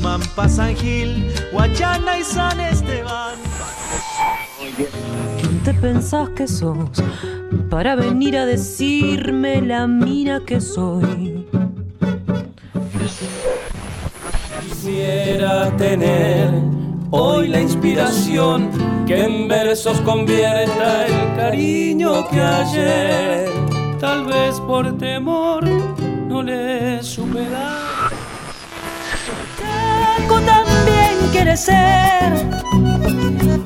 Sumampa, San Gil, Guachana y San Esteban. ¿Quién te pensás que sos para venir a decirme la mina que soy? Quisiera tener hoy la inspiración que en versos convierta el cariño que ayer, tal vez por temor, no le supe dar. También quiere ser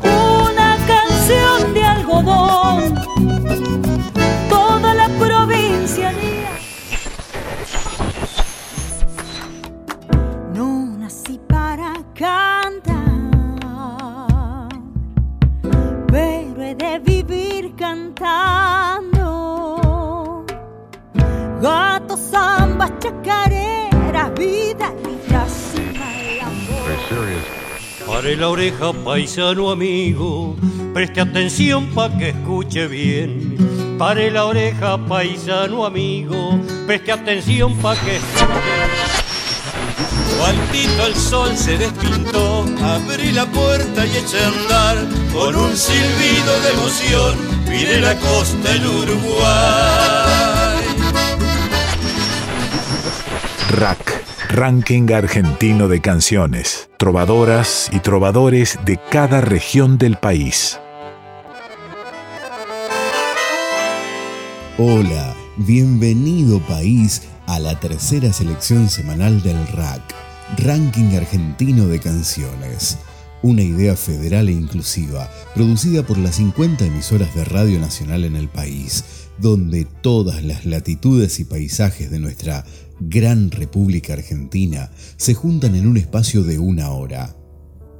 una canción de algodón. Toda la provincia No nací para cantar, pero he de vivir cantando. Gatos, zambas, chacareras, vida. Pare la oreja, paisano amigo, preste atención pa' que escuche bien. Pare la oreja, paisano amigo, preste atención pa' que escuche Cuantito el sol se despintó, abrí la puerta y eché a andar con un silbido de emoción, mire la costa el Uruguay. Rack, Ranking Argentino de Canciones. Trovadoras y trovadores de cada región del país. Hola, bienvenido país a la tercera selección semanal del RAC, Ranking Argentino de Canciones. Una idea federal e inclusiva, producida por las 50 emisoras de Radio Nacional en el país, donde todas las latitudes y paisajes de nuestra gran República Argentina se juntan en un espacio de una hora.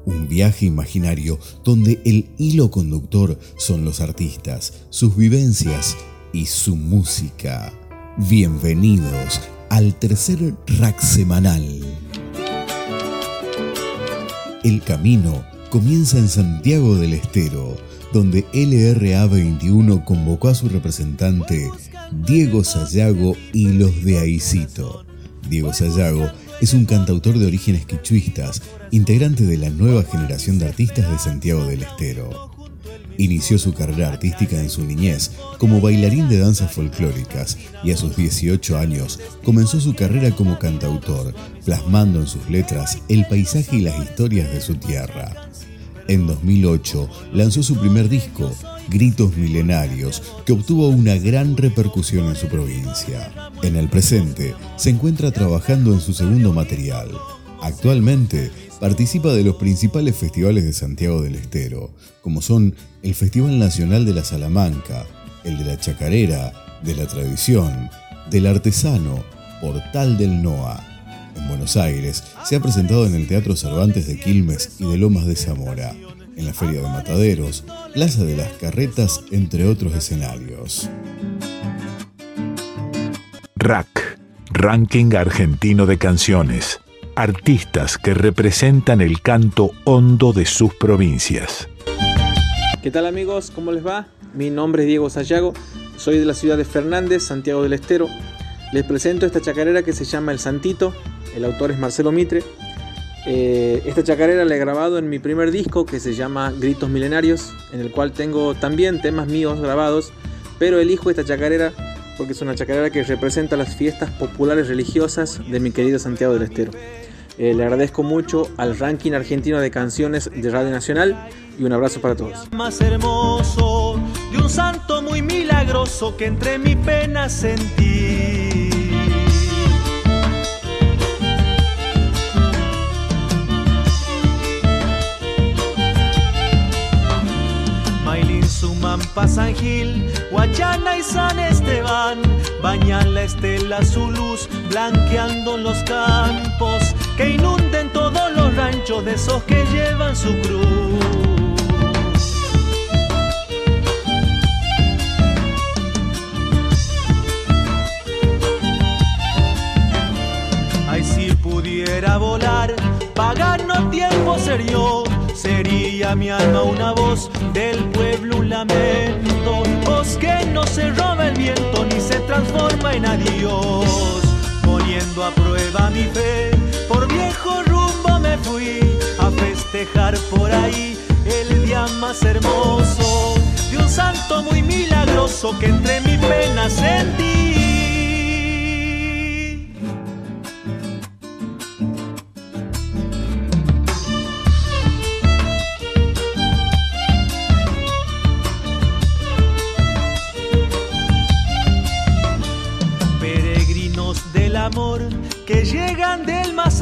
Un viaje imaginario donde el hilo conductor son los artistas, sus vivencias y su música. Bienvenidos al tercer rack semanal. El camino comienza en Santiago del Estero, donde LRA 21 convocó a su representante Diego Sayago y los de Aicito. Diego Sayago es un cantautor de orígenes quichuistas, integrante de la nueva generación de artistas de Santiago del Estero. Inició su carrera artística en su niñez como bailarín de danzas folclóricas y a sus 18 años comenzó su carrera como cantautor, plasmando en sus letras el paisaje y las historias de su tierra. En 2008 lanzó su primer disco, Gritos Milenarios, que obtuvo una gran repercusión en su provincia. En el presente se encuentra trabajando en su segundo material. Actualmente participa de los principales festivales de Santiago del Estero, como son el Festival Nacional de la Salamanca, el de la Chacarera, de la Tradición, del Artesano, Portal del NOA. En Buenos Aires se ha presentado en el Teatro Cervantes de Quilmes y de Lomas de Zamora, en la Feria de Mataderos, Plaza de las Carretas, entre otros escenarios. Rack, Ranking Argentino de Canciones. Artistas que representan el canto hondo de sus provincias. ¿Qué tal amigos? ¿Cómo les va? Mi nombre es Diego Sayago, soy de la ciudad de Fernández, Santiago del Estero. Les presento esta chacarera que se llama El Santito, el autor es Marcelo Mitre. Eh, esta chacarera la he grabado en mi primer disco que se llama Gritos Milenarios, en el cual tengo también temas míos grabados, pero elijo esta chacarera porque es una chacarera que representa las fiestas populares religiosas de mi querido Santiago del Estero. Eh, le agradezco mucho al ranking argentino de canciones de Radio Nacional y un abrazo para todos. Más hermoso de un santo muy milagroso que entre mi pena sentí. Sumampa, San Gil, Guachana y San Esteban bañan la estela su luz, blanqueando los campos que inunden todos los ranchos de esos que llevan su cruz. Ay, si pudiera volar, pagano tiempo serio, sería mi alma una voz del pueblo, un lamento, voz que no se roba el viento ni se transforma en adiós, poniendo a prueba mi fe, por viejo rumbo me festejar por ahí el día más hermoso de un santo muy milagroso que entre mi pena sentí.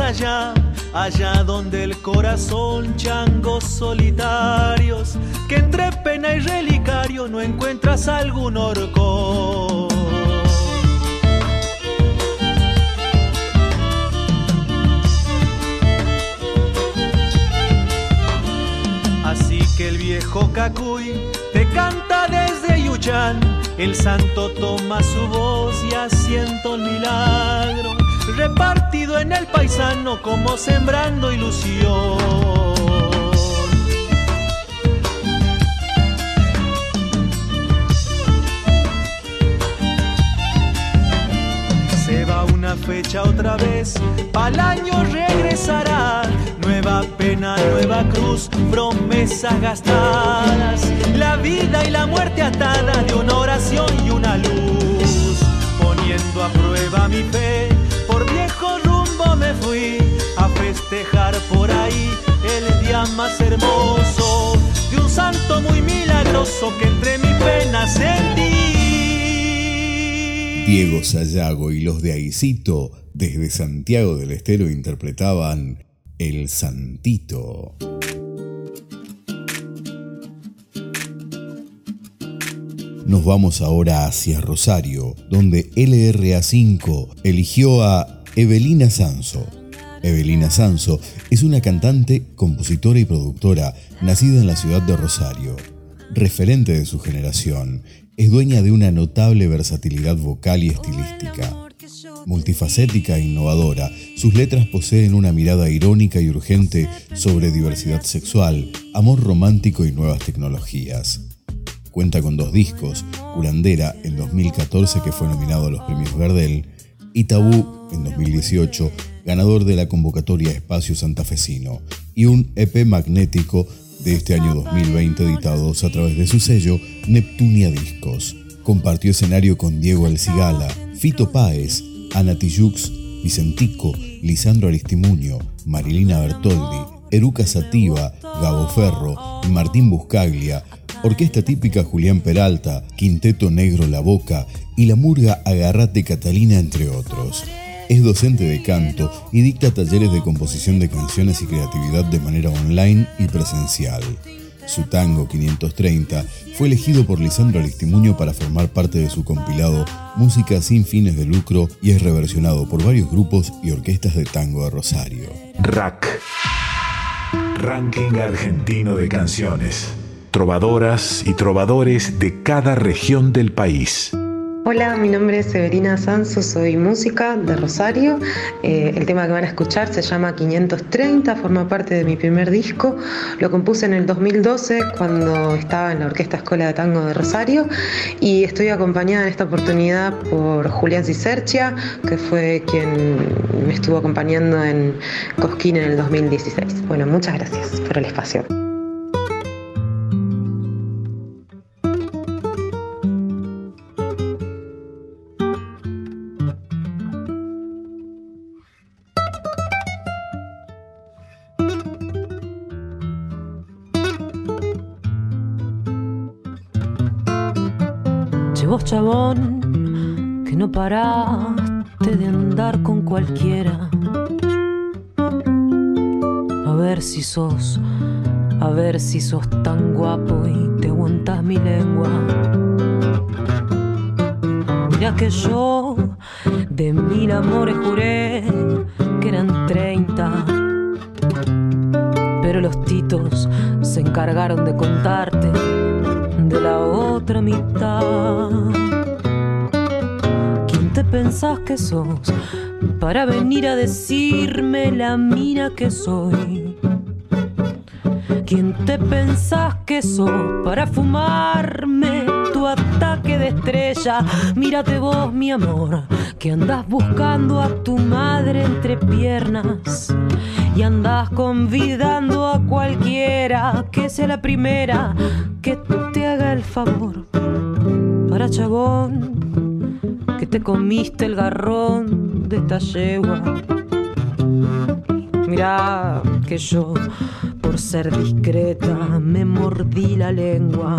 Allá allá donde el corazón changos solitarios, que entre pena y relicario no encuentras algún orco. Así que el viejo Cacuy te canta desde Yuchan, el santo toma su voz y asienta un milagro repartido en el paisano como sembrando ilusión. Se va una fecha otra vez, al año regresará. Nueva pena, nueva cruz, promesas gastadas. La vida y la muerte atada de una oración y una luz. Poniendo a prueba mi fe, me fui a festejar por ahí el día más hermoso de un santo muy milagroso que entre mi pena sentí. Diego Sayago y los de Aicito desde Santiago del Estero interpretaban El Santito. Nos vamos ahora hacia Rosario, donde LRA5 eligió a Evelina Sanso. Evelina Sanso es una cantante, compositora y productora nacida en la ciudad de Rosario. Referente de su generación, es dueña de una notable versatilidad vocal y estilística. Multifacética e innovadora, sus letras poseen una mirada irónica y urgente sobre diversidad sexual, amor romántico y nuevas tecnologías. Cuenta con dos discos, Curandera en 2014 que fue nominado a los premios Gardel y Tabú en 2018, ganador de la convocatoria Espacio Santafesino, y un EP magnético de este año 2020 editados a través de su sello Neptunia Discos. Compartió escenario con Diego El Cigala, Fito Páez, Ana Tijux, Vicentico, Lisandro Aristimuño, Marilina Bertoldi, Eruca Sativa, Gabo Ferro Martín Buscaglia, Orquesta típica Julián Peralta, Quinteto Negro La Boca y la murga Agarrate Catalina, entre otros. Es docente de canto y dicta talleres de composición de canciones y creatividad de manera online y presencial. Su tango 530 fue elegido por Lisandro Aristimuño para formar parte de su compilado Música sin fines de lucro y es reversionado por varios grupos y orquestas de tango de Rosario. Rack. Ranking argentino de canciones. Trovadoras y trovadores de cada región del país. Hola, mi nombre es Severina Sanso, soy música de Rosario. Eh, el tema que van a escuchar se llama 530, forma parte de mi primer disco. Lo compuse en el 2012 cuando estaba en la Orquesta Escuela de Tango de Rosario y estoy acompañada en esta oportunidad por Julián Cicercia, que fue quien me estuvo acompañando en Cosquín en el 2016. Bueno, muchas gracias por el espacio. Chabón, que no paraste de andar con cualquiera. A ver si sos, a ver si sos tan guapo y te aguantas mi lengua. Mira que yo de mil amores juré que eran treinta. Pero los titos se encargaron de contarte de la otra mitad. ¿Quién te pensás que sos para venir a decirme la mina que soy? ¿Quién te pensás que sos para fumarme tu ataque de estrella? Mírate vos, mi amor, que andás buscando a tu madre entre piernas y andas convidando a cualquiera que sea la primera que te haga el favor. Para chabón, te comiste el garrón de esta yegua. Mirá que yo, por ser discreta, me mordí la lengua.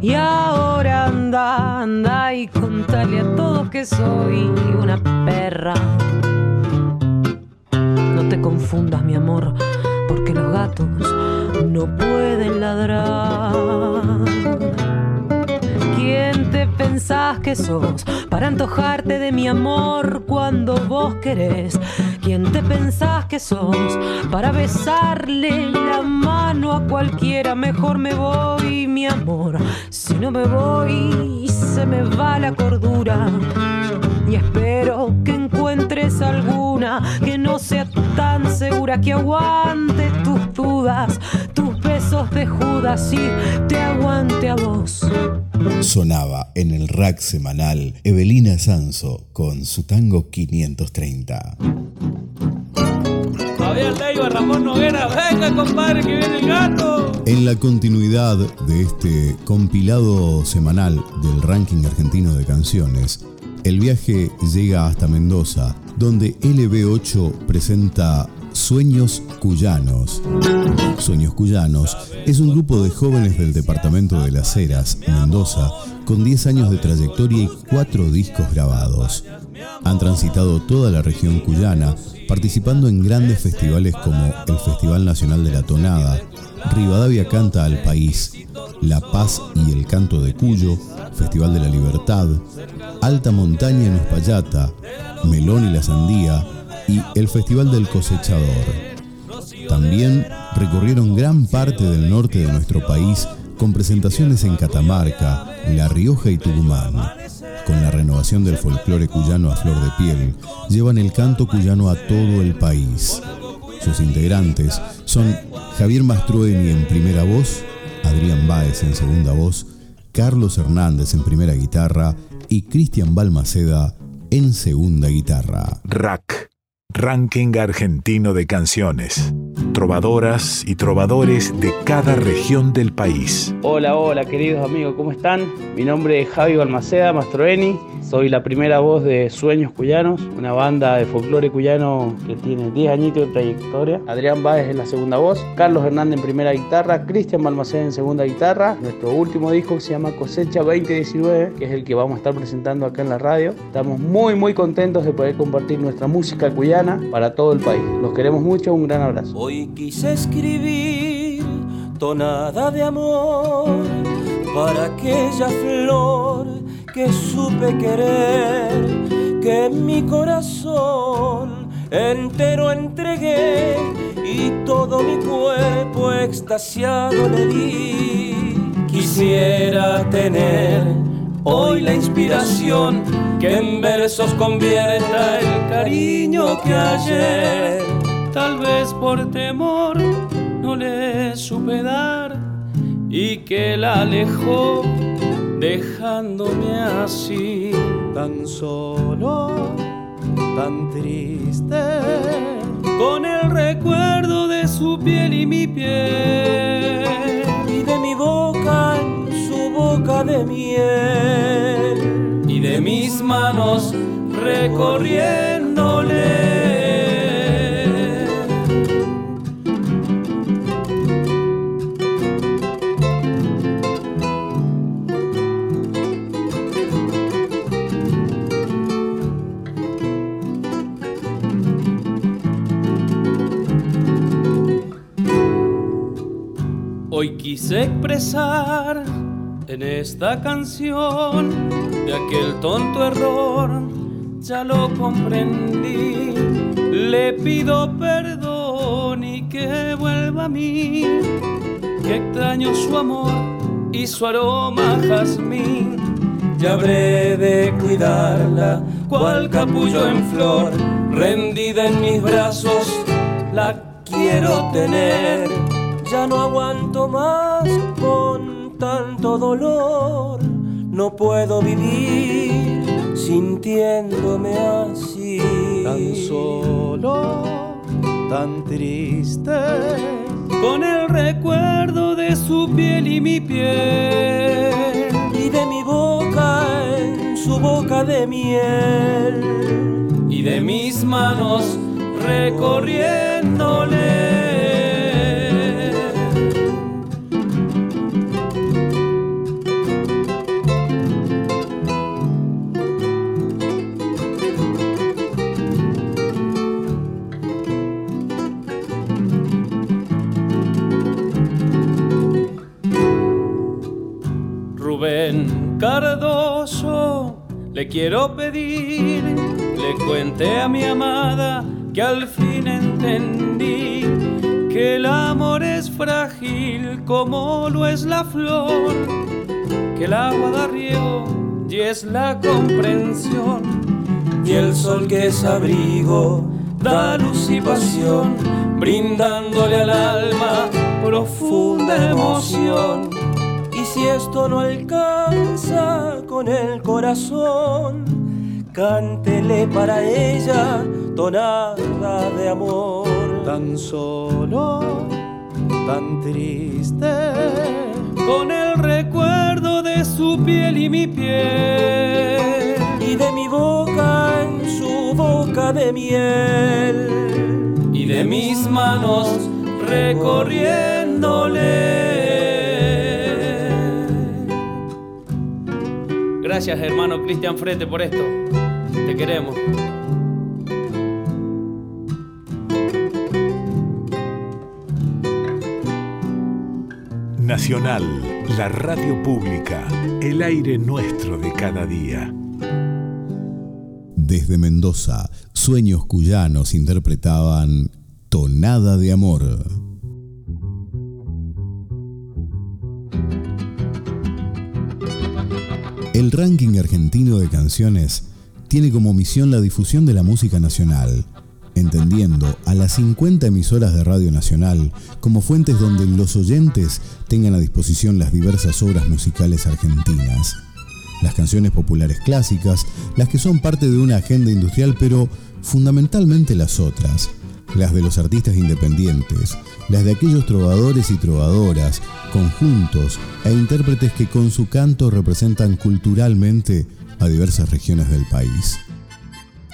Y ahora anda, anda y contale a todos que soy una perra. No te confundas, mi amor, porque los gatos no pueden ladrar. ¿Quién te pensás que sos para antojarte de mi amor cuando vos querés? ¿Quién te pensás que sos para besarle la mano a cualquiera? Mejor me voy, mi amor. Si no me voy, se me va la cordura. Y espero que encuentres alguna que no sea tan segura que aguante tus dudas, tus besos de Judas y te aguante a vos. Sonaba en el rack semanal Evelina Sanso con su tango 530. Fabián Leiva, Ramón Noguera, venga compadre que viene el gato. En la continuidad de este compilado semanal del ranking argentino de canciones, el viaje llega hasta Mendoza, donde LB8 presenta Sueños Cuyanos. Sueños Cuyanos es un grupo de jóvenes del departamento de Las Heras, Mendoza, con 10 años de trayectoria y 4 discos grabados. Han transitado toda la región cuyana, participando en grandes festivales como el Festival Nacional de la Tonada, Rivadavia Canta al País, La Paz y el Canto de Cuyo, Festival de la Libertad, Alta Montaña en Uspallata, Melón y la Sandía y el Festival del Cosechador. También recorrieron gran parte del norte de nuestro país con presentaciones en Catamarca, La Rioja y Tucumán. Con la renovación del folclore cuyano a flor de piel, llevan el canto cuyano a todo el país. Sus integrantes son Javier Mastroeni en primera voz, Adrián Báez en segunda voz, Carlos Hernández en primera guitarra y Cristian Balmaceda en segunda guitarra. Rack, Ranking Argentino de Canciones. Trovadoras y trovadores de cada región del país. Hola, hola queridos amigos, ¿cómo están? Mi nombre es Javi Balmaceda Mastroeni, soy la primera voz de Sueños Cuyanos, una banda de folclore cuyano que tiene 10 añitos de trayectoria. Adrián Báez en la segunda voz, Carlos Hernández en primera guitarra, Cristian Balmaceda en segunda guitarra. Nuestro último disco se llama Cosecha 2019, que es el que vamos a estar presentando acá en la radio. Estamos muy muy contentos de poder compartir nuestra música cuyana para todo el país. Los queremos mucho, un gran abrazo. Hoy quise escribir tonada de amor para aquella flor que supe querer, que mi corazón entero entregué y todo mi cuerpo extasiado le di. Quisiera tener hoy la inspiración que en versos convierta el cariño que ayer tal vez por temor no le supe dar y que la alejó dejándome así tan solo, tan triste, con el recuerdo de su piel y mi piel de miel y de mis manos recorriéndole. Hoy quise expresar en esta canción de aquel tonto error, ya lo comprendí. Le pido perdón y que vuelva a mí, que extraño su amor y su aroma jazmín. Ya habré de cuidarla, cual capullo en flor, rendida en mis brazos, la quiero tener ya no aguanto más con tanto dolor. No puedo vivir sintiéndome así. Tan solo, tan triste, con el recuerdo de su piel y mi piel, y de mi boca en su boca de miel, y de mis manos recorriéndole. Le quiero pedir, le cuente a mi amada que al fin entendí que el amor es frágil como lo es la flor, que el agua da riego y es la comprensión, y el sol que es abrigo da luz y pasión, brindándole al alma profunda emoción si esto no alcanza con el corazón, cántele para ella tonada de amor. Tan solo, tan triste, con el recuerdo de su piel y mi piel, y de mi boca en su boca de miel, y de mis manos recorriéndole Gracias, hermano Cristian Frete, por esto. Te queremos. Nacional, la radio pública, el aire nuestro de cada día. Desde Mendoza, Sueños Cuyanos interpretaban Tonada de Amor. El ranking argentino de canciones tiene como misión la difusión de la música nacional, entendiendo a las 50 emisoras de Radio Nacional como fuentes donde los oyentes tengan a disposición las diversas obras musicales argentinas. Las canciones populares clásicas, las que son parte de una agenda industrial, pero fundamentalmente las otras, las de los artistas independientes, las de aquellos trovadores y trovadoras, conjuntos e intérpretes que con su canto representan culturalmente a diversas regiones del país.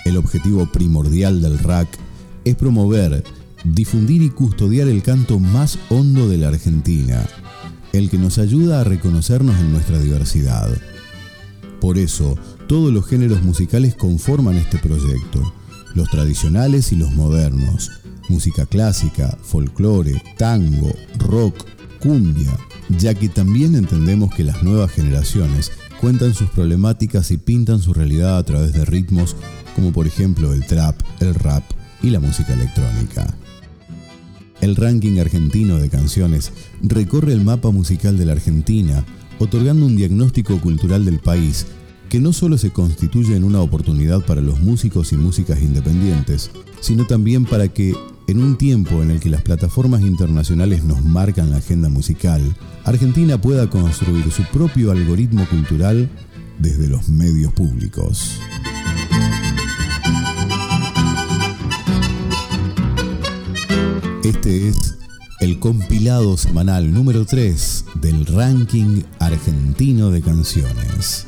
El objetivo primordial del RAC es promover, difundir y custodiar el canto más hondo de la Argentina, el que nos ayuda a reconocernos en nuestra diversidad. Por eso, todos los géneros musicales conforman este proyecto los tradicionales y los modernos, música clásica, folclore, tango, rock, cumbia, ya que también entendemos que las nuevas generaciones cuentan sus problemáticas y pintan su realidad a través de ritmos como por ejemplo el trap, el rap y la música electrónica. El ranking argentino de canciones recorre el mapa musical de la Argentina, otorgando un diagnóstico cultural del país que no solo se constituye en una oportunidad para los músicos y músicas independientes, sino también para que, en un tiempo en el que las plataformas internacionales nos marcan la agenda musical, Argentina pueda construir su propio algoritmo cultural desde los medios públicos. Este es el compilado semanal número 3 del ranking argentino de canciones.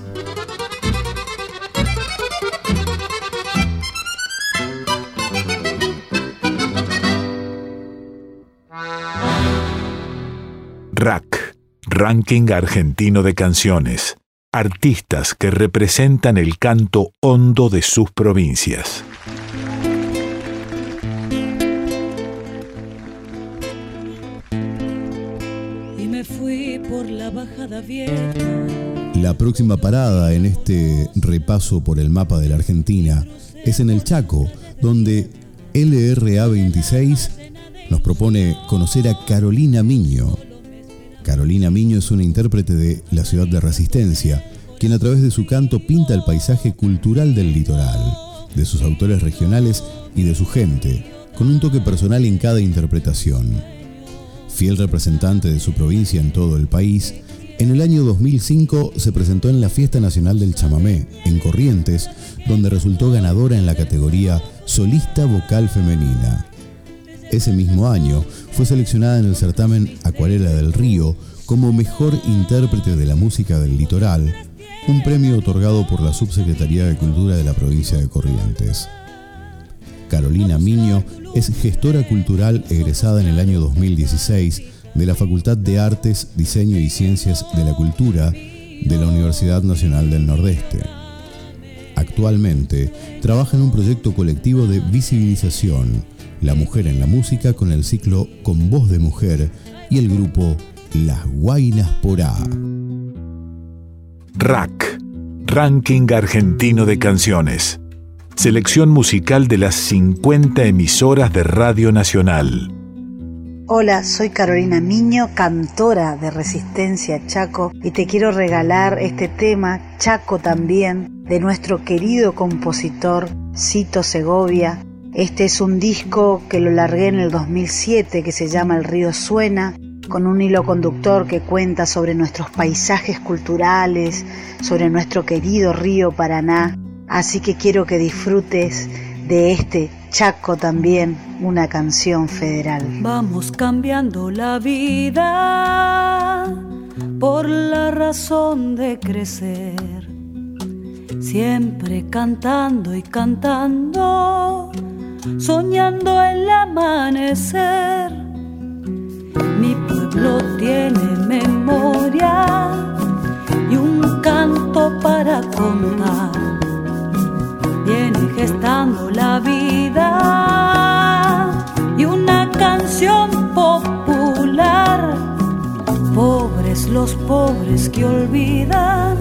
Ranking Argentino de Canciones. Artistas que representan el canto hondo de sus provincias. Y me fui por la bajada vieja. La próxima parada en este repaso por el mapa de la Argentina es en el Chaco, donde LRA 26 nos propone conocer a Carolina Miño, Carolina Miño es una intérprete de La Ciudad de Resistencia, quien a través de su canto pinta el paisaje cultural del litoral, de sus autores regionales y de su gente, con un toque personal en cada interpretación. Fiel representante de su provincia en todo el país, en el año 2005 se presentó en la Fiesta Nacional del Chamamé, en Corrientes, donde resultó ganadora en la categoría Solista Vocal Femenina. Ese mismo año fue seleccionada en el certamen Acuarela del Río como mejor intérprete de la música del litoral, un premio otorgado por la Subsecretaría de Cultura de la provincia de Corrientes. Carolina Miño es gestora cultural egresada en el año 2016 de la Facultad de Artes, Diseño y Ciencias de la Cultura de la Universidad Nacional del Nordeste. Actualmente trabaja en un proyecto colectivo de visibilización, la mujer en la música con el ciclo Con voz de mujer y el grupo Las Guainas por A. RAC, Ranking Argentino de Canciones. Selección musical de las 50 emisoras de Radio Nacional. Hola, soy Carolina Miño, cantora de Resistencia Chaco, y te quiero regalar este tema, Chaco también, de nuestro querido compositor Cito Segovia. Este es un disco que lo largué en el 2007 que se llama El río suena, con un hilo conductor que cuenta sobre nuestros paisajes culturales, sobre nuestro querido río Paraná Así que quiero que disfrutes de este Chaco también, una canción federal. Vamos cambiando la vida por la razón de crecer, siempre cantando y cantando, soñando el amanecer. Mi pueblo tiene memoria y un canto para contar viene gestando la vida y una canción popular. Pobres los pobres que olvidan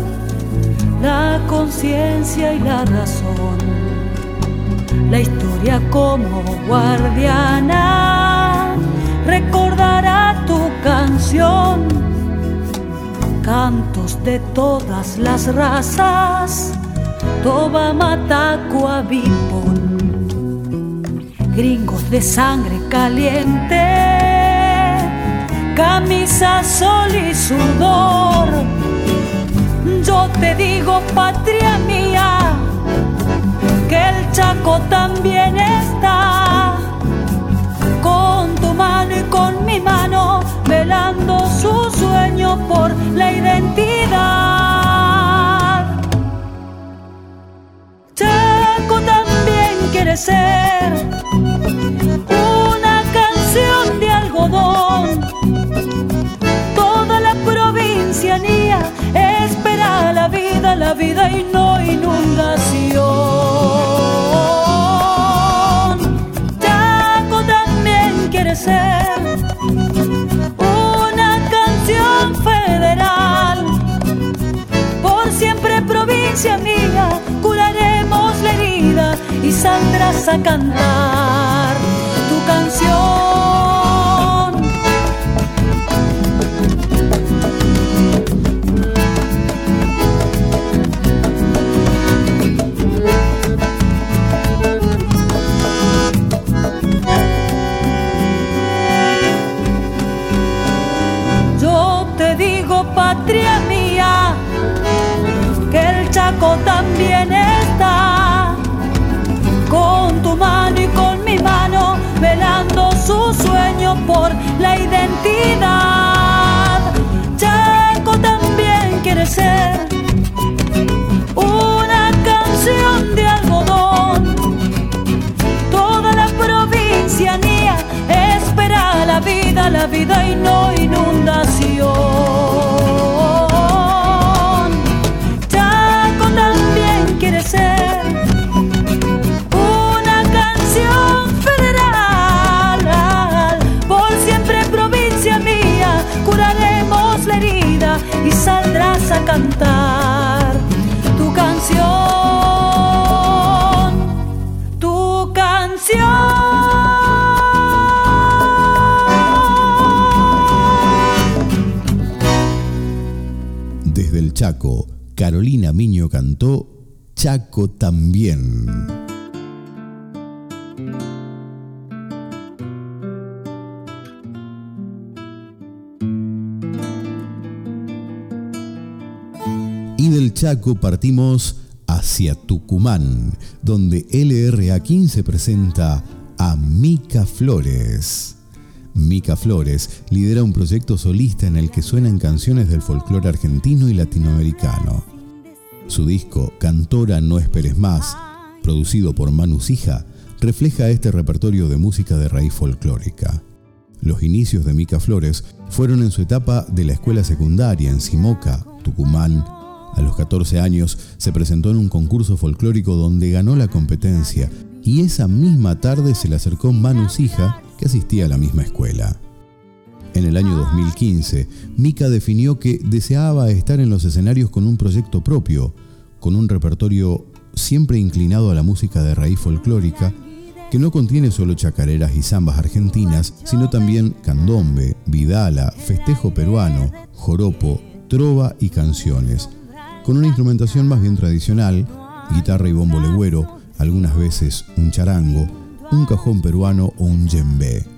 la conciencia y la razón. Como guardiana recordará tu canción. Cantos de todas las razas Toba Matacua gringos de sangre caliente, camisa, sol y sudor. Yo te digo, patria mía, que el Chaco también está con tu mano y con mi mano, velando su sueño por la identidad. quiere ser a cantar tu canción. Su sueño por la identidad. Chaco también quiere ser una canción de algodón. Toda la provincianía espera la vida, la vida y no inundación. Carolina Miño cantó Chaco también. Chaco partimos hacia Tucumán, donde LRA 15 presenta a Mica Flores. Mica Flores lidera un proyecto solista en el que suenan canciones del folclore argentino y latinoamericano. Su disco Cantora No Esperes Más, producido por Manu Sija, refleja este repertorio de música de raíz folclórica. Los inicios de Mica Flores fueron en su etapa de la escuela secundaria en Simoca, Tucumán. A los 14 años se presentó en un concurso folclórico donde ganó la competencia y esa misma tarde se le acercó Manu Sija, que asistía a la misma escuela. En el año 2015, Mika definió que deseaba estar en los escenarios con un proyecto propio, con un repertorio siempre inclinado a la música de raíz folclórica, que no contiene solo chacareras y zambas argentinas, sino también candombe, vidala, festejo peruano, joropo, trova y canciones, con una instrumentación más bien tradicional, guitarra y bombo legüero, algunas veces un charango, un cajón peruano o un djembe.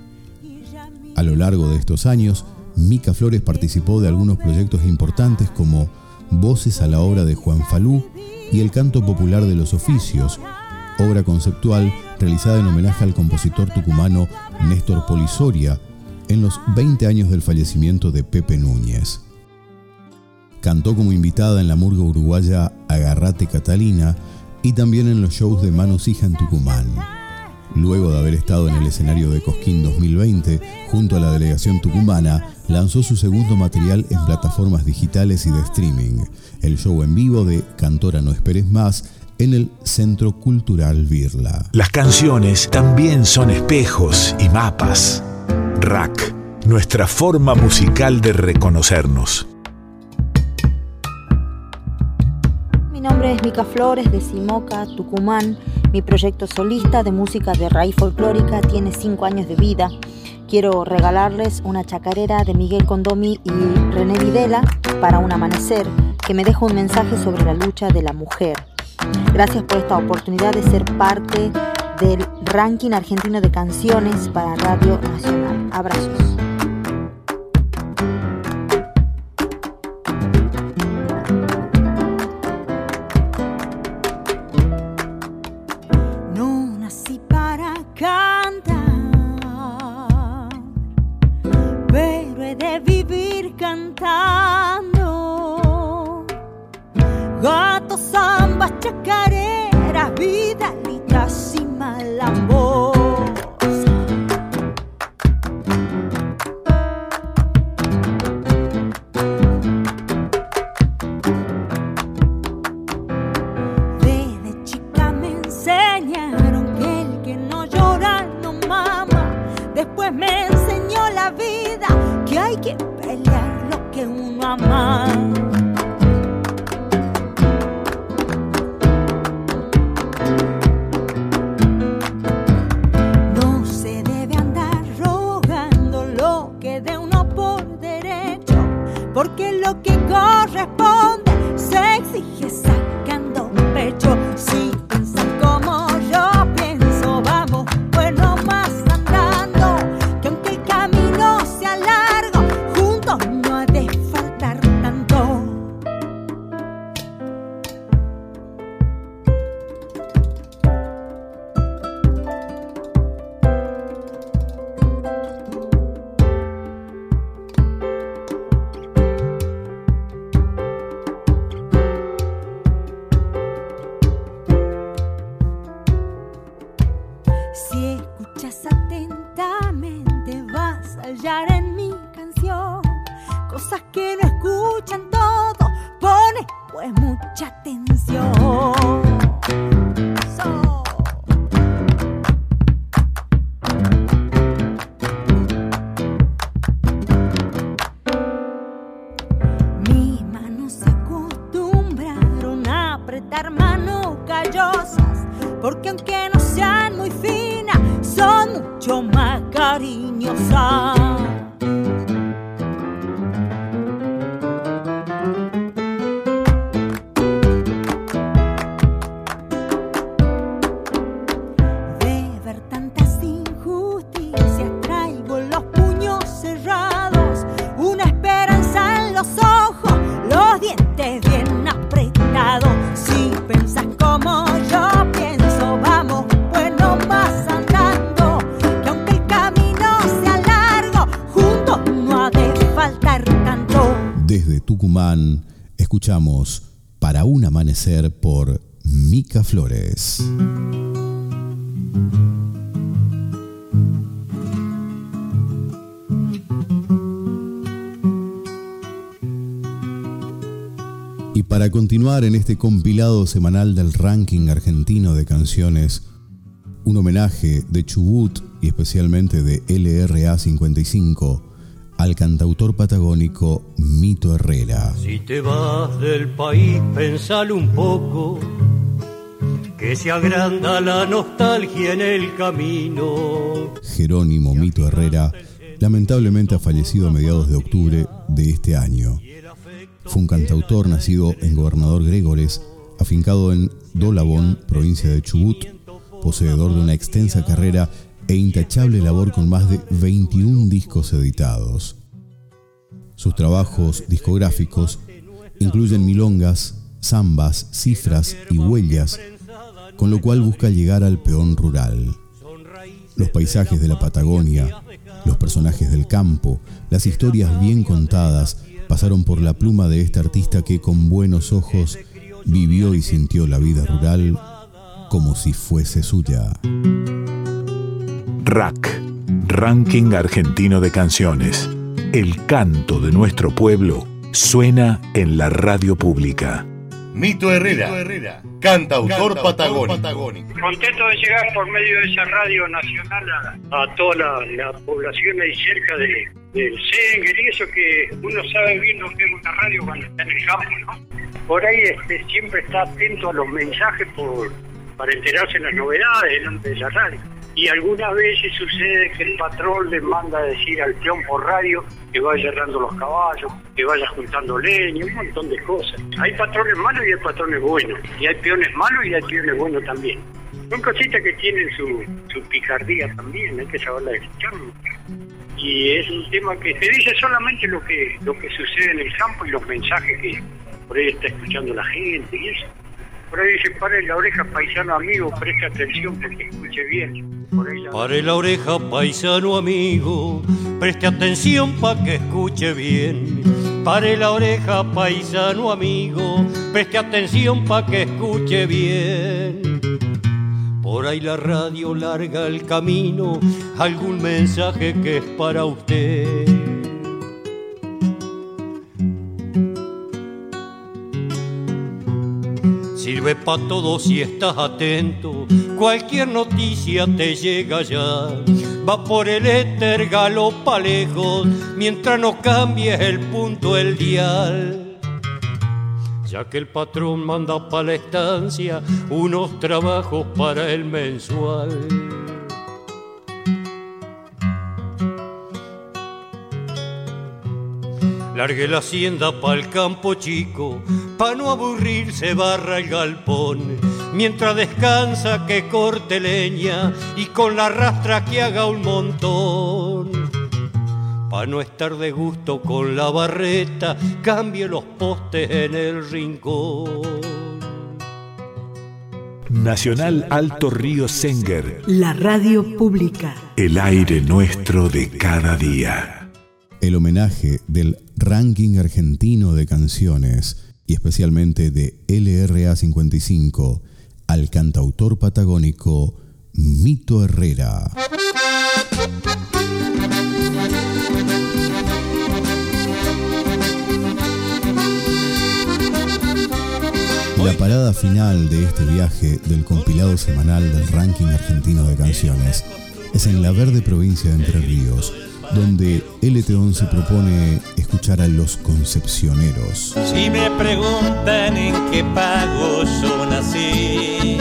A lo largo de estos años, Mica Flores participó de algunos proyectos importantes como Voces a la obra de Juan Falú y El canto popular de los oficios, obra conceptual realizada en homenaje al compositor tucumano Néstor Polisoria en los 20 años del fallecimiento de Pepe Núñez. Cantó como invitada en la murga uruguaya Agarrate Catalina y también en los shows de Manu Sija en Tucumán. Luego de haber estado en el escenario de Cosquín 2020 junto a la delegación tucumana, lanzó su segundo material en plataformas digitales y de streaming, el show en vivo de Cantora No Esperes Más en el Centro Cultural Virla. Las canciones también son espejos y mapas. Rack, nuestra forma musical de reconocernos. Mi nombre es Mica Flores de Simoca, Tucumán. Mi proyecto solista de música de raíz folclórica tiene cinco años de vida. Quiero regalarles una chacarera de Miguel Condomi y René Videla para un amanecer que me deja un mensaje sobre la lucha de la mujer. Gracias por esta oportunidad de ser parte del ranking argentino de canciones para Radio Nacional. Abrazos. Pensas como yo pienso, este compilado semanal del ranking argentino de canciones, un homenaje de Chubut y especialmente de LRA 55 al cantautor patagónico Mito Herrera. Si te vas del país, pensalo un poco, que se agranda la nostalgia en el camino. Jerónimo Mito Herrera lamentablemente ha fallecido a mediados de octubre de este año. Fue un cantautor nacido en Gobernador Gregores, afincado en Dolabón, provincia de Chubut, poseedor de una extensa carrera e intachable labor con más de 21 discos editados. Sus trabajos discográficos incluyen milongas, zambas, cifras y huellas, con lo cual busca llegar al peón rural. Los paisajes de la Patagonia, los personajes del campo, las historias bien contadas pasaron por la pluma de este artista que con buenos ojos vivió y sintió la vida rural como si fuese suya. Rack, Ranking Argentino de Canciones. El canto de nuestro pueblo suena en la radio pública. Mito Herrera, cantautor patagónico. Contento de llegar por medio de esa radio nacional a, toda la, población ahí cerca de, del Senger y eso que uno sabe bien lo que es una radio cuando está en el campo, ¿no? Por ahí este, siempre está atento a los mensajes por, para enterarse de las novedades delante de la radio y algunas veces sucede que el patrón le manda a decir al peón por radio que vaya cerrando los caballos, que vaya juntando leña, un montón de cosas. Hay patrones malos y hay patrones buenos, y hay peones malos y hay peones buenos también. Son cositas que tienen su, su picardía también, hay que saberla escuchar. Y es un tema que te dice solamente lo que, lo que sucede en el campo y los mensajes que por ahí está escuchando la gente y eso. Por ahí dice, pare la oreja, paisano amigo, preste atención porque escuche bien. Pare la oreja, paisano amigo, preste atención pa' que escuche bien. Pare la oreja, paisano amigo, preste atención pa' que escuche bien. Por ahí la radio larga el camino, algún mensaje que es para usted. Sirve para todo si estás atento. Cualquier noticia te llega ya. Va por el éter, galopa lejos, mientras no cambies el punto, el dial. Ya que el patrón manda para la estancia unos trabajos para el mensual. Largue la hacienda pa'l campo chico, pa' no aburrirse barra el galpón. Mientras descansa que corte leña y con la rastra que haga un montón. Pa' no estar de gusto con la barreta, cambie los postes en el rincón. Nacional Alto Río Senger. La radio pública. El aire nuestro de cada día el homenaje del ranking argentino de canciones y especialmente de LRA 55 al cantautor patagónico Mito Herrera. La parada final de este viaje del compilado semanal del ranking argentino de canciones es en la verde provincia de Entre Ríos, donde LT11 propone escuchar a los concepcioneros. Si me preguntan en qué pago yo nací,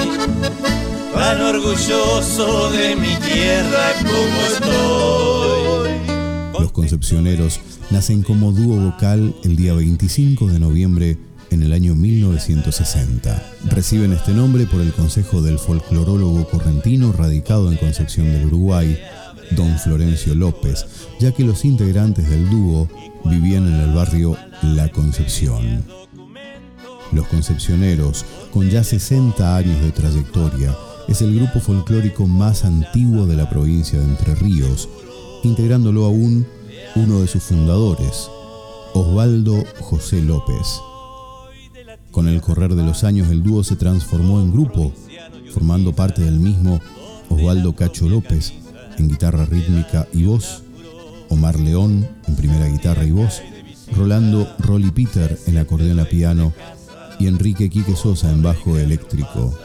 tan orgulloso de mi tierra como estoy. Los concepcioneros nacen como dúo vocal el día 25 de noviembre en el año 1960. Reciben este nombre por el consejo del folclorólogo correntino radicado en Concepción del Uruguay, don Florencio López, ya que los integrantes del dúo vivían en el barrio La Concepción. Los Concepcioneros, con ya 60 años de trayectoria, es el grupo folclórico más antiguo de la provincia de Entre Ríos, integrándolo aún uno de sus fundadores, Osvaldo José López. Con el correr de los años el dúo se transformó en grupo, formando parte del mismo Osvaldo Cacho López en guitarra rítmica y voz, Omar León en primera guitarra y voz, Rolando Rolly Peter en acordeón a piano y Enrique Quique Sosa en bajo eléctrico.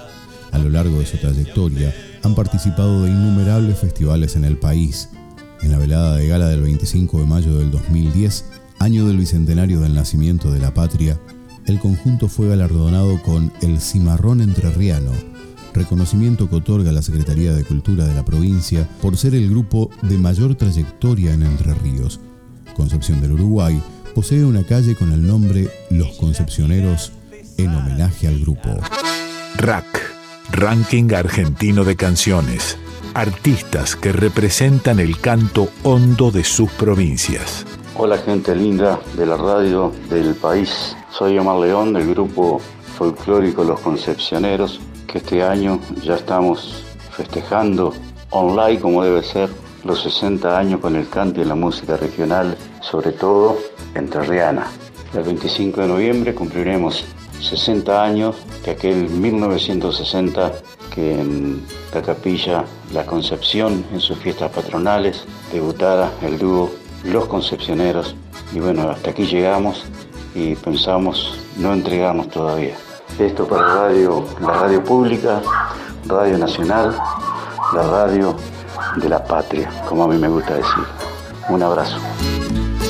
A lo largo de su trayectoria han participado de innumerables festivales en el país. En la velada de gala del 25 de mayo del 2010, año del bicentenario del nacimiento de la patria, el conjunto fue galardonado con el Cimarrón Entrerriano, reconocimiento que otorga la Secretaría de Cultura de la provincia por ser el grupo de mayor trayectoria en Entre Ríos. Concepción del Uruguay posee una calle con el nombre Los Concepcioneros en homenaje al grupo. RAC, Ranking Argentino de Canciones. Artistas que representan el canto hondo de sus provincias. Hola gente linda de la radio del país. Soy Omar León del grupo folclórico Los Concepcioneros, que este año ya estamos festejando online como debe ser los 60 años con el canto y la música regional, sobre todo entrerriana. El 25 de noviembre cumpliremos 60 años de aquel 1960 que en la capilla La Concepción, en sus fiestas patronales, debutara el dúo Los Concepcioneros. Y bueno, hasta aquí llegamos y pensamos no entregarnos todavía. Esto para radio, la radio pública, Radio Nacional, la radio de la patria, como a mí me gusta decir. Un abrazo.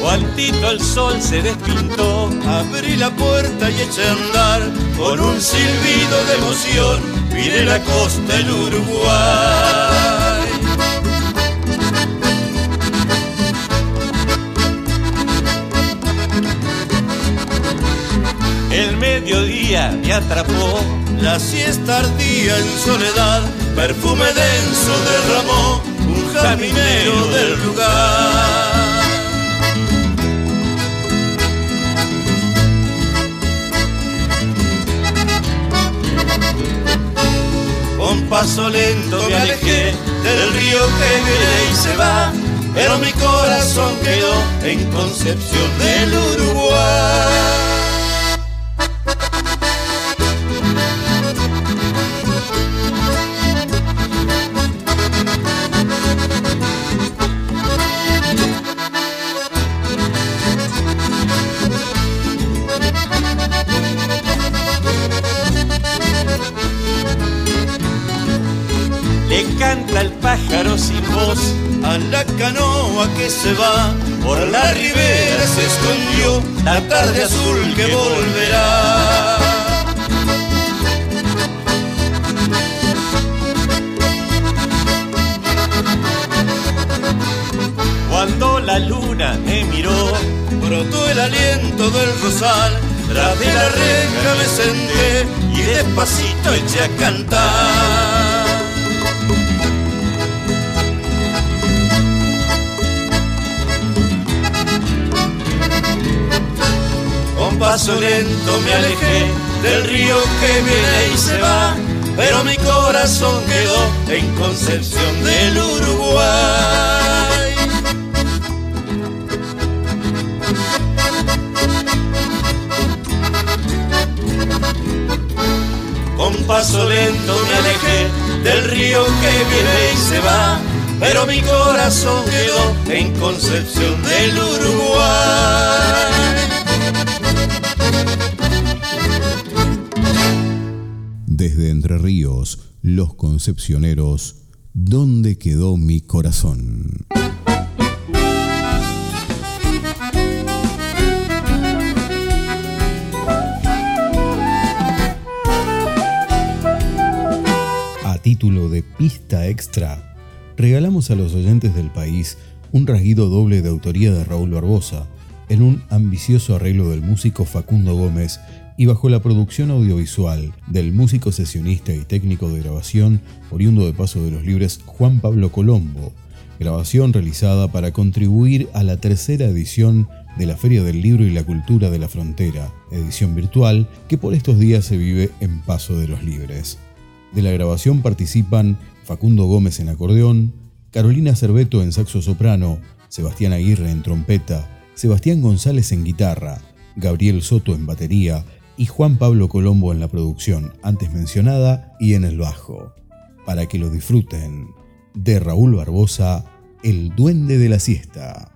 Juantito el sol se despintó, abrí la puerta y eché a andar con un silbido de emoción, miré la costa el Uruguay. Mediodía me atrapó, la siesta ardía en soledad, perfume denso derramó un jardinero del lugar. Con paso lento me alejé del río que viene y se va, pero mi corazón quedó en Concepción del Uruguay. Canoa que se va por la ribera se escondió la tarde azul que volverá. Cuando la luna me miró, brotó el aliento del rosal, tras de la reja me senté y despacito eché a cantar. Paso lento me alejé del río que viene y se va, pero mi corazón quedó en Concepción del Uruguay. Con paso lento me alejé del río que viene y se va, pero mi corazón quedó en Concepción del Uruguay. Desde Entre Ríos, Los Concepcioneros, ¿dónde quedó mi corazón? A título de pista extra, regalamos a los oyentes del país un rasguido doble de autoría de Raúl Barbosa, en un ambicioso arreglo del músico Facundo Gómez y bajo la producción audiovisual del músico sesionista y técnico de grabación oriundo de Paso de los Libres Juan Pablo Colombo, grabación realizada para contribuir a la tercera edición de la Feria del Libro y la Cultura de la Frontera, edición virtual que por estos días se vive en Paso de los Libres. De la grabación participan Facundo Gómez en acordeón, Carolina Cerveto en saxo soprano, Sebastián Aguirre en trompeta, Sebastián González en guitarra, Gabriel Soto en batería y Juan Pablo Colombo en la producción antes mencionada y en el bajo. Para que lo disfruten, de Raúl Barbosa, El Duende de la Siesta.